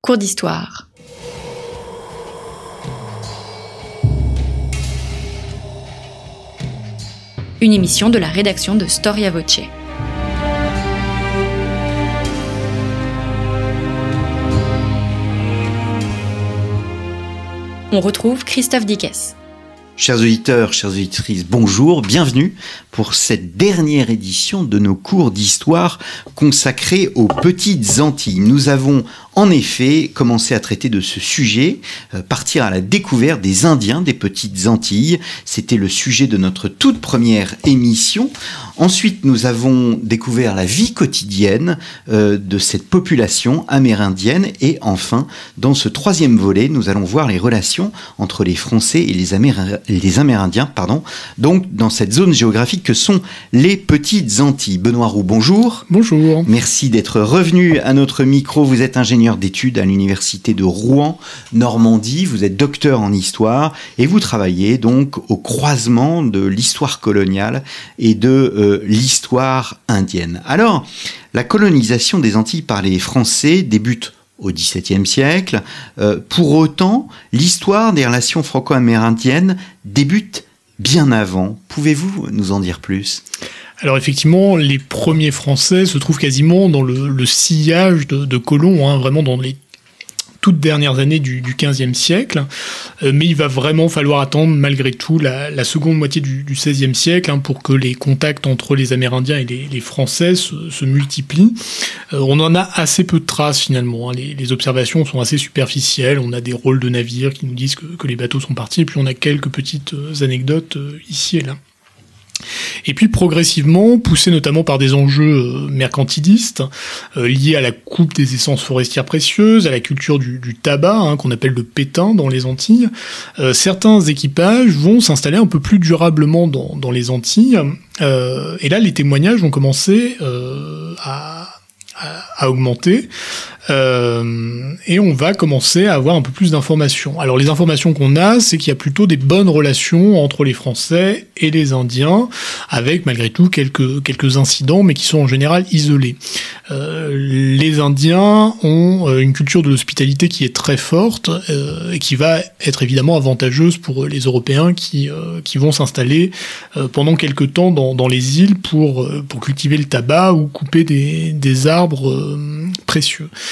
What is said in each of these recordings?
Cours d'histoire. Une émission de la rédaction de Storia Voce. On retrouve Christophe Dickès. Chers auditeurs, chères auditrices, bonjour, bienvenue pour cette dernière édition de nos cours d'histoire consacrés aux petites Antilles. Nous avons en effet commencé à traiter de ce sujet, euh, partir à la découverte des Indiens des petites Antilles. C'était le sujet de notre toute première émission. Ensuite, nous avons découvert la vie quotidienne euh, de cette population amérindienne. Et enfin, dans ce troisième volet, nous allons voir les relations entre les Français et les, les Amérindiens. Pardon, donc, dans cette zone géographique que sont les petites Antilles. Benoît Roux, bonjour. Bonjour. Merci d'être revenu à notre micro. Vous êtes ingénieur d'études à l'université de Rouen, Normandie. Vous êtes docteur en histoire et vous travaillez donc au croisement de l'histoire coloniale et de euh, l'histoire indienne. Alors, la colonisation des Antilles par les Français débute au XVIIe siècle. Euh, pour autant, l'histoire des relations franco-amérindiennes débute bien avant. Pouvez-vous nous en dire plus? Alors effectivement, les premiers Français se trouvent quasiment dans le, sillage de, colons, hein, vraiment dans les toutes dernières années du, XVe siècle, euh, mais il va vraiment falloir attendre malgré tout la, seconde moitié du, XVIe siècle hein, pour que les contacts entre les Amérindiens et les, Français se, multiplient. Euh, on en a assez peu de traces finalement, hein. les, observations sont assez superficielles, on a des rôles de navires qui nous disent que, les bateaux sont partis, et puis on a quelques petites euh, anecdotes ici et là. Et puis progressivement, poussé notamment par des enjeux euh, mercantilistes euh, liés à la coupe des essences forestières précieuses, à la culture du, tabac, hein, qu'on appelle le pétain dans les Antilles, euh, certains équipages vont s'installer un peu plus durablement dans, les Antilles. et là, les témoignages vont commencer à, à, augmenter. Euh, et on va commencer à avoir un peu plus d'informations. Alors les informations qu'on a, c'est qu'il y a plutôt des bonnes relations entre les Français et les Indiens, avec malgré tout quelques, quelques incidents, mais qui sont en général isolés. Euh, les Indiens ont euh, une culture de l'hospitalité qui est très forte et qui va être évidemment avantageuse pour les Européens qui, qui vont s'installer pendant quelques temps dans, dans, les îles pour, pour cultiver le tabac ou couper des, des arbres précieux.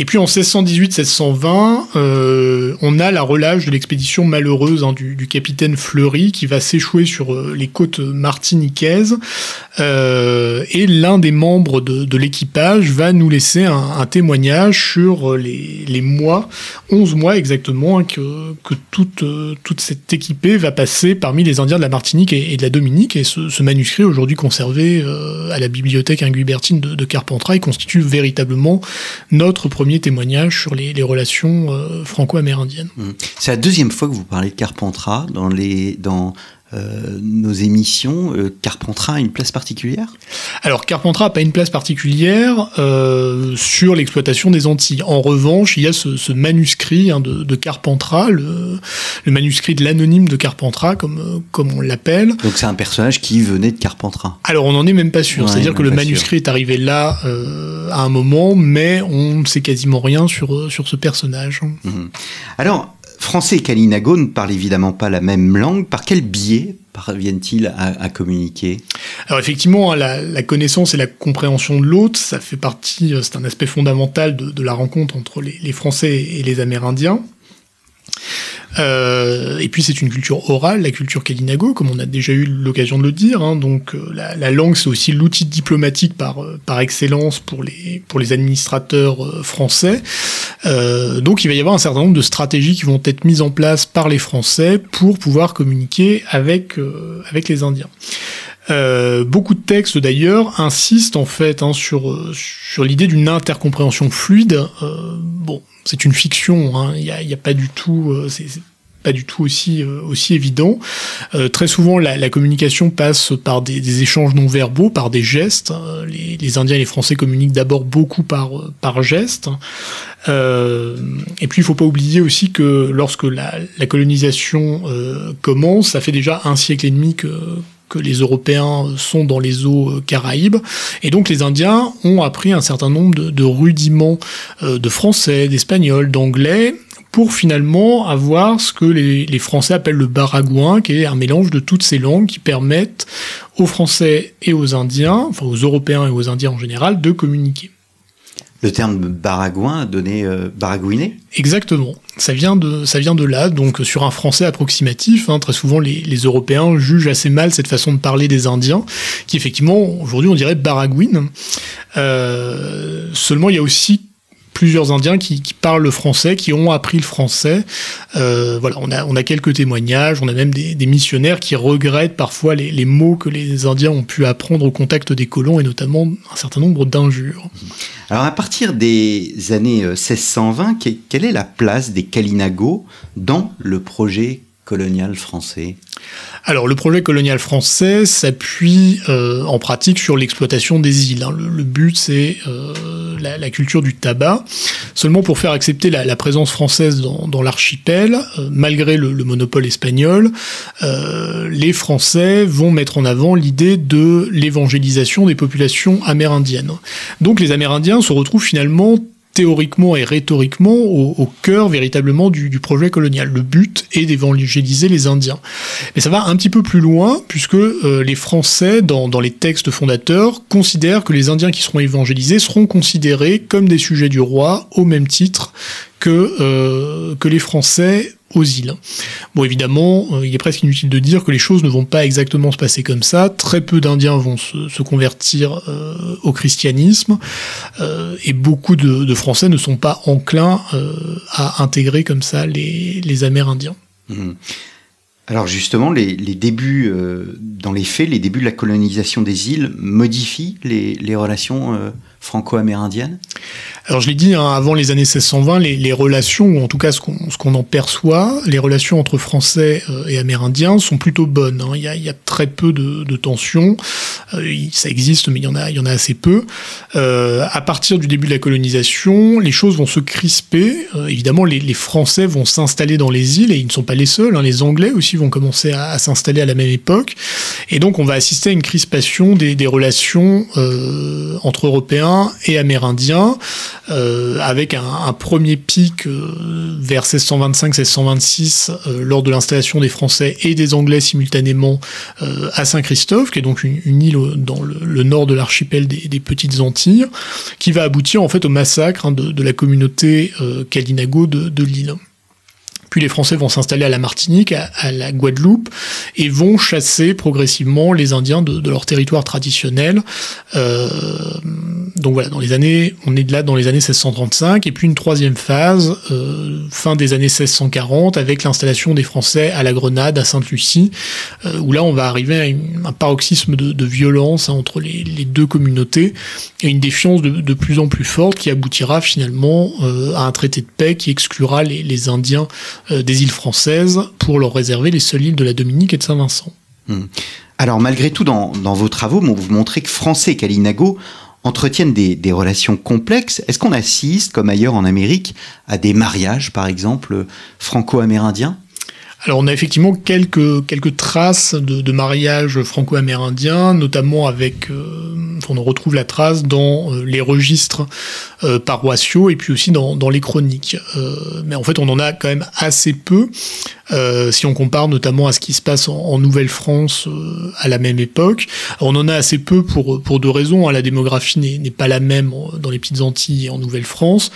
Et puis en 1618-1620, euh, on a la relâche de l'expédition malheureuse hein, du, capitaine Fleury qui va s'échouer sur euh, les côtes martiniquaises. Euh, et l'un des membres de, l'équipage va nous laisser un, témoignage sur les, mois, 11 mois exactement, hein, que, que toute, toute cette équipée va passer parmi les Indiens de la Martinique et, de la Dominique. Et ce, manuscrit, aujourd'hui conservé à la bibliothèque Inguibertine de, de Carpentras, constitue véritablement notre premier témoignage sur les, relations euh, franco-amérindiennes. Mmh. C'est la deuxième fois que vous parlez de Carpentras dans, les, dans euh, nos émissions, euh, Carpentras a une place particulière? Alors Carpentras n'a pas une place particulière euh, sur l'exploitation des Antilles. En revanche, il y a ce, manuscrit hein, de, Carpentras, le, manuscrit de l'anonyme de Carpentras, comme, comme on l'appelle. Donc c'est un personnage qui venait de Carpentras Alors on n'en est même pas sûr. C'est-à-dire que le manuscrit est arrivé là à un moment, mais on ne sait quasiment rien sur, sur ce personnage. Mmh. Alors, Français et Kalinago ne parlent évidemment pas la même langue. Par quel biais parviennent-ils à, communiquer? Alors effectivement, hein, la, connaissance et la compréhension de l'autre, ça fait partie, euh, c'est un aspect fondamental de, la rencontre entre les Français et les Amérindiens. Euh, et puis c'est une culture orale, la culture Kalinago, comme on a déjà eu l'occasion de le dire. Hein. donc euh, la, langue, c'est aussi l'outil diplomatique par, euh, excellence pour les, administrateurs français. donc il va y avoir un certain nombre de stratégies qui vont être mises en place par les Français pour pouvoir communiquer avec les Indiens. Beaucoup de textes d'ailleurs insistent en fait hein, sur, sur l'idée d'une intercompréhension fluide. bon, c'est une fiction, hein. il n'y a, pas du tout, euh, c'est pas du tout aussi euh, aussi évident. Euh, très souvent, la, communication passe par des, échanges non verbaux, par des gestes. Les, Indiens et les Français communiquent d'abord beaucoup par par gestes. et puis, il faut pas oublier aussi que lorsque la, colonisation commence, ça fait déjà un siècle et demi que que les Européens sont dans les eaux caraïbes. Et donc les Indiens ont appris un certain nombre de, rudiments de français, d'espagnol, d'anglais, pour finalement avoir ce que les, les, Français appellent le baragouin, qui est un mélange de toutes ces langues qui permettent aux Français et aux Indiens, enfin aux Européens et aux Indiens en général, de communiquer. Le terme baragouin donné euh, Exactement. Ça vient, de, ça vient de là, donc sur un français approximatif. Hein, très souvent, les, les, Européens jugent assez mal cette façon de parler des Indiens, qui effectivement, aujourd'hui, on dirait baragouine. Euh, seulement, il y a aussi plusieurs Indiens qui, parlent le français, qui ont appris le français. Euh, voilà, on a, on a quelques témoignages, on a même des, missionnaires qui regrettent parfois les, mots que les Indiens ont pu apprendre au contact des colons et notamment un certain nombre d'injures. Alors à partir des années 1620, euh, quelle est la place des Kalinago dans le projet colonial français alors le projet colonial français s'appuie euh, en pratique sur l'exploitation des îles. Hein. Le, but c'est euh, la, culture du tabac. Seulement pour faire accepter la, présence française dans, l'archipel, euh, malgré le, monopole espagnol, les Français vont mettre en avant l'idée de l'évangélisation des populations amérindiennes. Donc les Amérindiens se retrouvent finalement théoriquement et rhétoriquement au, cœur véritablement du, projet colonial. Le but est d'évangéliser les Indiens. Mais ça va un petit peu plus loin, puisque euh, les Français, dans, les textes fondateurs, considèrent que les Indiens qui seront évangélisés seront considérés comme des sujets du roi, au même titre que, euh, que les Français aux îles. Bon, évidemment, euh, il est presque inutile de dire que les choses ne vont pas exactement se passer comme ça. Très peu d'Indiens vont se, convertir euh, au christianisme euh, et beaucoup de, Français ne sont pas enclins à intégrer comme ça les, Amérindiens. Mmh. Alors justement, les, débuts, dans les faits, les débuts de la colonisation des îles modifient les relations franco-amérindiennes alors je l'ai dit, hein, avant les années 1620, les, relations, ou en tout cas ce qu'on en perçoit, les relations entre Français euh, et Amérindiens sont plutôt bonnes. Hein. Il, y a, très peu de, tensions, euh, ça existe, mais il y en a, il y en a assez peu. Euh, à partir du début de la colonisation, les choses vont se crisper. évidemment, les, Français vont s'installer dans les îles, et ils ne sont pas les seuls. Hein. les Anglais aussi vont commencer à, s'installer à la même époque. Et donc on va assister à une crispation des, des relations entre Européens et Amérindiens. Euh, avec un, premier pic euh, vers 1625-1626 euh, lors de l'installation des Français et des Anglais simultanément à Saint-Christophe, qui est donc une, île dans le, nord de l'archipel des, Petites Antilles, qui va aboutir en fait au massacre hein, de, la communauté Kalinago de l'île. Puis les Français vont s'installer à la Martinique, à, la Guadeloupe, et vont chasser progressivement les Indiens de, leur territoire traditionnel. Euh, donc voilà, dans les années, on est de là dans les années 1635, et puis une troisième phase, euh, fin des années 1640, avec l'installation des Français à la Grenade, à Sainte-Lucie, euh, où là on va arriver à un paroxysme de, violence hein, entre les, deux communautés, et une défiance de, plus en plus forte qui aboutira finalement à un traité de paix qui exclura les, les Indiens euh, des îles françaises pour leur réserver les seules îles de la Dominique et de Saint-Vincent. Hmm. Alors malgré tout, dans, vos travaux, vous montrez que Français et Kalinago entretiennent des, relations complexes. Est-ce qu'on assiste, comme ailleurs en Amérique, à des mariages, par exemple, franco-amérindiens? Alors on a effectivement quelques, quelques traces de, de mariages franco-amérindiens, notamment avec, euh, on en retrouve la trace dans euh, les registres euh, paroissiaux et puis aussi dans, dans les chroniques. mais en fait on en a quand même assez peu. Euh, si on compare notamment à ce qui se passe en, Nouvelle-France euh, à la même époque. on en a assez peu pour, pour deux raisons. Hein. La démographie n'est pas la même dans les petites Antilles et en Nouvelle-France.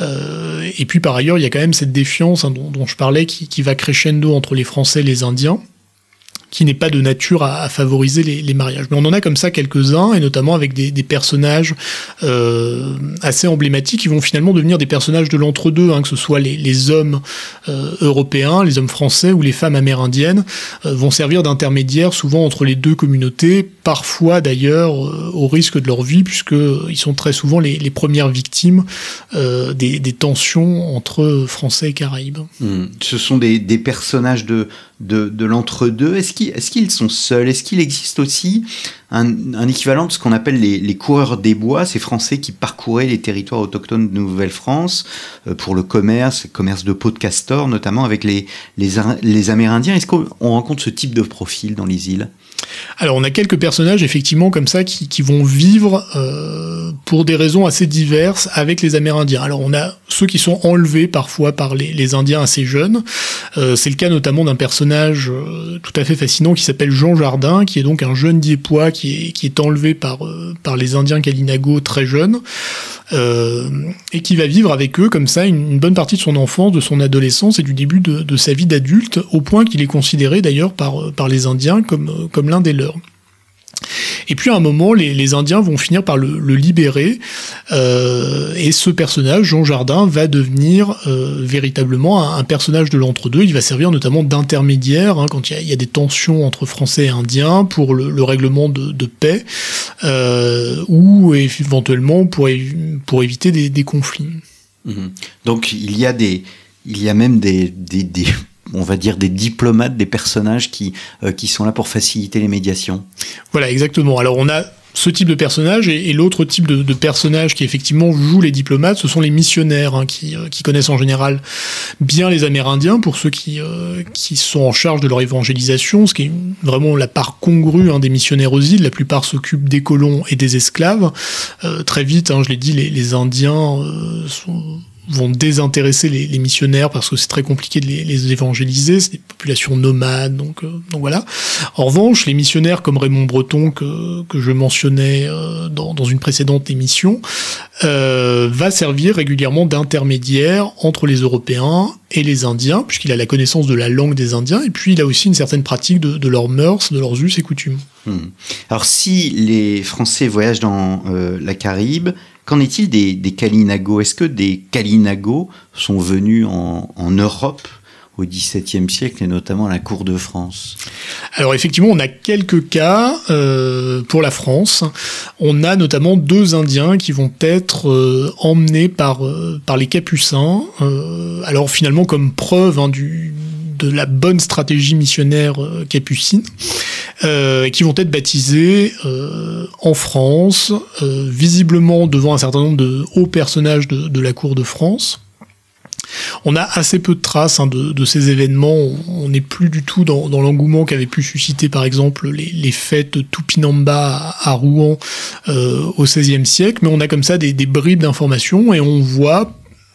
Euh, et puis par ailleurs, il y a quand même cette défiance hein, dont, je parlais qui va crescendo entre les Français et les Indiens qui n'est pas de nature à, favoriser les, mariages. Mais on en a comme ça quelques-uns, et notamment avec des, personnages euh, assez emblématiques qui vont finalement devenir des personnages de l'entre-deux, hein, que ce soit les, hommes euh, européens, les hommes français ou les femmes amérindiennes, euh, vont servir d'intermédiaires souvent entre les deux communautés parfois d'ailleurs au risque de leur vie, puisqu'ils sont très souvent les, premières victimes des, tensions entre Français et Caraïbes. Hmm. Ce sont des, personnages de, de, l'entre-deux. Est-ce qu'ils sont seuls? Est-ce qu'il existe aussi un, équivalent de ce qu'on appelle les, coureurs des bois, ces Français qui parcouraient les territoires autochtones de Nouvelle-France pour le commerce, commerce de peau de castor, notamment avec les Amérindiens Est-ce qu'on rencontre ce type de profil dans les îles? Alors on a quelques personnages effectivement comme ça qui, vont vivre euh, pour des raisons assez diverses avec les Amérindiens. Alors on a ceux qui sont enlevés parfois par les, Indiens assez jeunes. Euh, c'est le cas notamment d'un personnage euh, tout à fait fascinant qui s'appelle Jean Jardin, qui est donc un jeune Diépois qui est, qui est enlevé par, par les Indiens Kalinago très jeunes. et qui va vivre avec eux comme ça une, bonne partie de son enfance, de son adolescence et du début de, de sa vie d'adulte, au point qu'il est considéré d'ailleurs par, par les Indiens comme, comme l'un des leurs. Et puis à un moment, les, Indiens vont finir par le, libérer, euh, et ce personnage, Jean Jardin, va devenir euh, véritablement un, personnage de l'entre-deux. Il va servir notamment d'intermédiaire hein, quand il y, a des tensions entre Français et Indiens pour le, règlement de, paix, euh, ou éventuellement pour, éviter des, conflits. Mmh. Donc il y a des, il y a même des on va dire, des diplomates, des personnages qui, euh, qui sont là pour faciliter les médiations. Voilà, exactement. Alors on a ce type de personnage et, l'autre type de, personnage qui effectivement joue les diplomates, ce sont les missionnaires hein, qui, euh, qui, connaissent en général bien les Amérindiens pour ceux qui, euh, qui sont en charge de leur évangélisation, ce qui est vraiment la part congrue hein, des missionnaires aux îles. La plupart s'occupent des colons et des esclaves. très vite, hein, je l'ai dit, les Indiens sont vont désintéresser les, missionnaires parce que c'est très compliqué de les, évangéliser, c'est des populations nomades, donc, euh, donc voilà. En revanche, les missionnaires comme Raymond Breton que, que je mentionnais euh, dans, dans, une précédente émission, euh, va servir régulièrement d'intermédiaire entre les Européens et les Indiens, puisqu'il a la connaissance de la langue des Indiens, et puis il a aussi une certaine pratique de, leurs mœurs, de leurs us et coutumes. Hmm. Alors si les Français voyagent dans la Caraïbe, Qu'en est-il des, des Est-ce que des Kalinago sont venus en, Europe au XVIIe siècle et notamment à la cour de France? Alors effectivement, on a quelques cas euh, pour la France. On a notamment deux Indiens qui vont être euh, emmenés par, euh, par les Capucins. alors finalement comme preuve hein, du, de la bonne stratégie missionnaire capucine. Euh, qui vont être baptisés euh, en France, euh, visiblement devant un certain nombre de hauts personnages de, la cour de France. On a assez peu de traces hein, de, ces événements. On n'est plus du tout dans, l'engouement qu'avaient pu susciter, par exemple, les, fêtes Tupinamba à, Rouen au XVIe siècle. Mais on a comme ça des bribes d'informations et on voit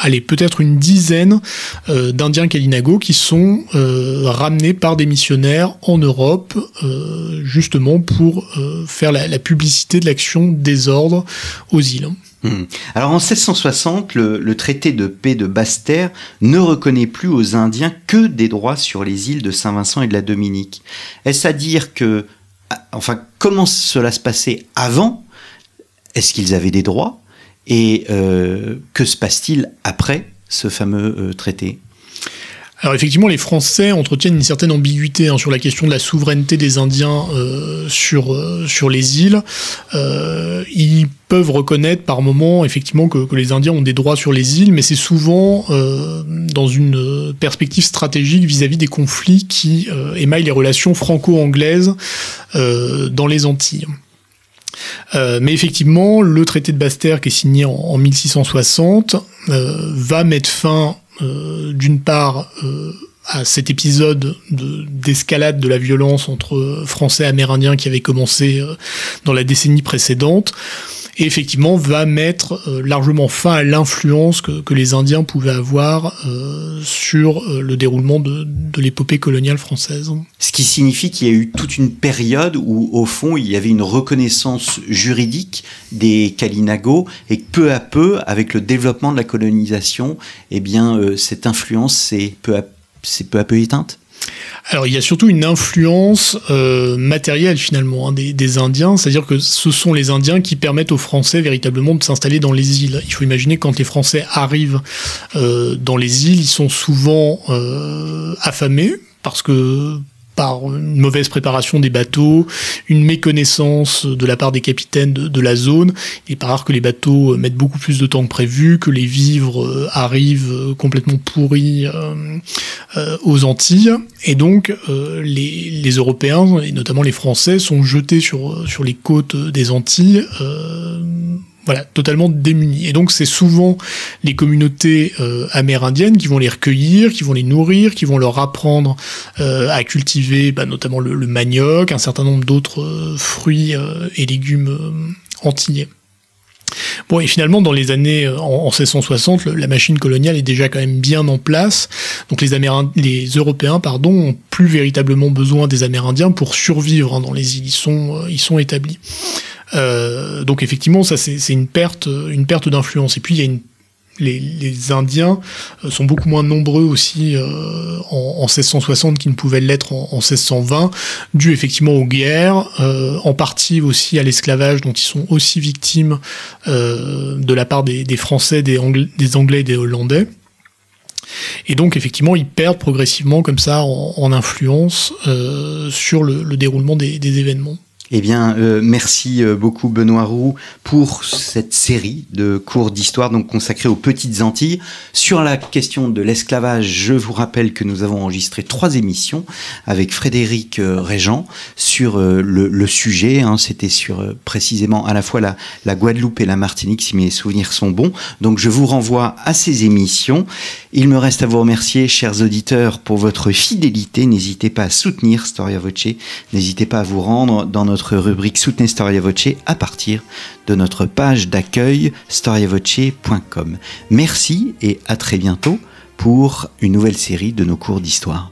allez, peut-être une dizaine euh, d'Indiens Kalinago qui sont euh, ramenés par des missionnaires en Europe, euh, justement pour faire la, publicité de l'action des ordres aux îles. Hmm. Alors en 1660, le, traité de paix de Basse-Terre ne reconnaît plus aux Indiens que des droits sur les îles de Saint-Vincent et de la Dominique. Est-ce à dire que, ah, enfin, comment cela se passait avant? Est-ce qu'ils avaient des droits? Et euh, que se passe-t-il après ce fameux euh, traité? Alors effectivement, les Français entretiennent une certaine ambiguïté hein, sur la question de la souveraineté des Indiens euh, sur, les îles. ils peuvent reconnaître par moment effectivement que, les Indiens ont des droits sur les îles, mais c'est souvent dans une perspective stratégique vis-à-vis des conflits qui émaillent les relations franco-anglaises dans les Antilles. Euh, mais effectivement, le traité de Basse-Terre qui est signé en, 1660 euh, va mettre fin, euh, d'une part, à cet épisode d'escalade de, la violence entre Français et Amérindiens qui avait commencé dans la décennie précédente, et effectivement va mettre euh, largement fin à l'influence que, les Indiens pouvaient avoir euh, sur euh, le déroulement de, l'épopée coloniale française. Ce qui signifie qu'il y a eu toute une période où, au fond, il y avait une reconnaissance juridique des Kalinago et peu à peu, avec le développement de la colonisation, eh bien, cette influence s'est peu peu à peu éteinte? Alors il y a surtout une influence euh, matérielle finalement hein, des, Indiens, c'est-à-dire que ce sont les Indiens qui permettent aux Français véritablement de s'installer dans les îles. Il faut imaginer quand les Français arrivent euh, dans les îles, ils sont souvent euh, affamés parce que par une mauvaise préparation des bateaux, une méconnaissance de la part des capitaines de, la zone. Il est pas rare que les bateaux mettent beaucoup plus de temps que prévu, que les vivres arrivent complètement pourris aux Antilles. Et donc les, Européens, et notamment les Français, sont jetés sur les côtes des Antilles voilà, totalement démunis. Et donc c'est souvent les communautés euh, amérindiennes qui vont les recueillir, qui vont les nourrir, qui vont leur apprendre euh, à cultiver bah, notamment le, manioc, un certain nombre d'autres euh, fruits et légumes antillais. Bon, et finalement, dans les années en, 1660, la machine coloniale est déjà quand même bien en place. Donc les, Amérindiens, les Européens, pardon, ont plus véritablement besoin des Amérindiens pour survivre hein, dans les îles. Ils sont, ils sont établis. Euh, donc effectivement, ça c'est une perte, une perte d'influence. Et puis il y a une les, Indiens euh, sont beaucoup moins nombreux aussi euh, en, 1660 qu'ils ne pouvaient l'être en, 1620, dû effectivement aux guerres, en partie aussi à l'esclavage dont ils sont aussi victimes de la part des, Français, des Anglais, et des Hollandais. Et donc effectivement, ils perdent progressivement comme ça en, influence sur le, déroulement des événements. Eh bien, euh, merci euh, beaucoup Benoît Roux pour cette série de cours d'histoire donc consacrés aux petites Antilles. Sur la question de l'esclavage, je vous rappelle que nous avons enregistré trois émissions avec Frédéric euh, Régent sur le, sujet. Hein. C'était sur précisément à la fois la, la Guadeloupe et la Martinique, si mes souvenirs sont bons. Donc, je vous renvoie à ces émissions. Il me reste à vous remercier, chers auditeurs, pour votre fidélité. N'hésitez pas à soutenir Storia Voce. N'hésitez pas à vous rendre dans rubrique Soutenez Storia Voce à partir de notre page d'accueil storiavoce.com. Merci et à très bientôt pour une nouvelle série de nos cours d'histoire.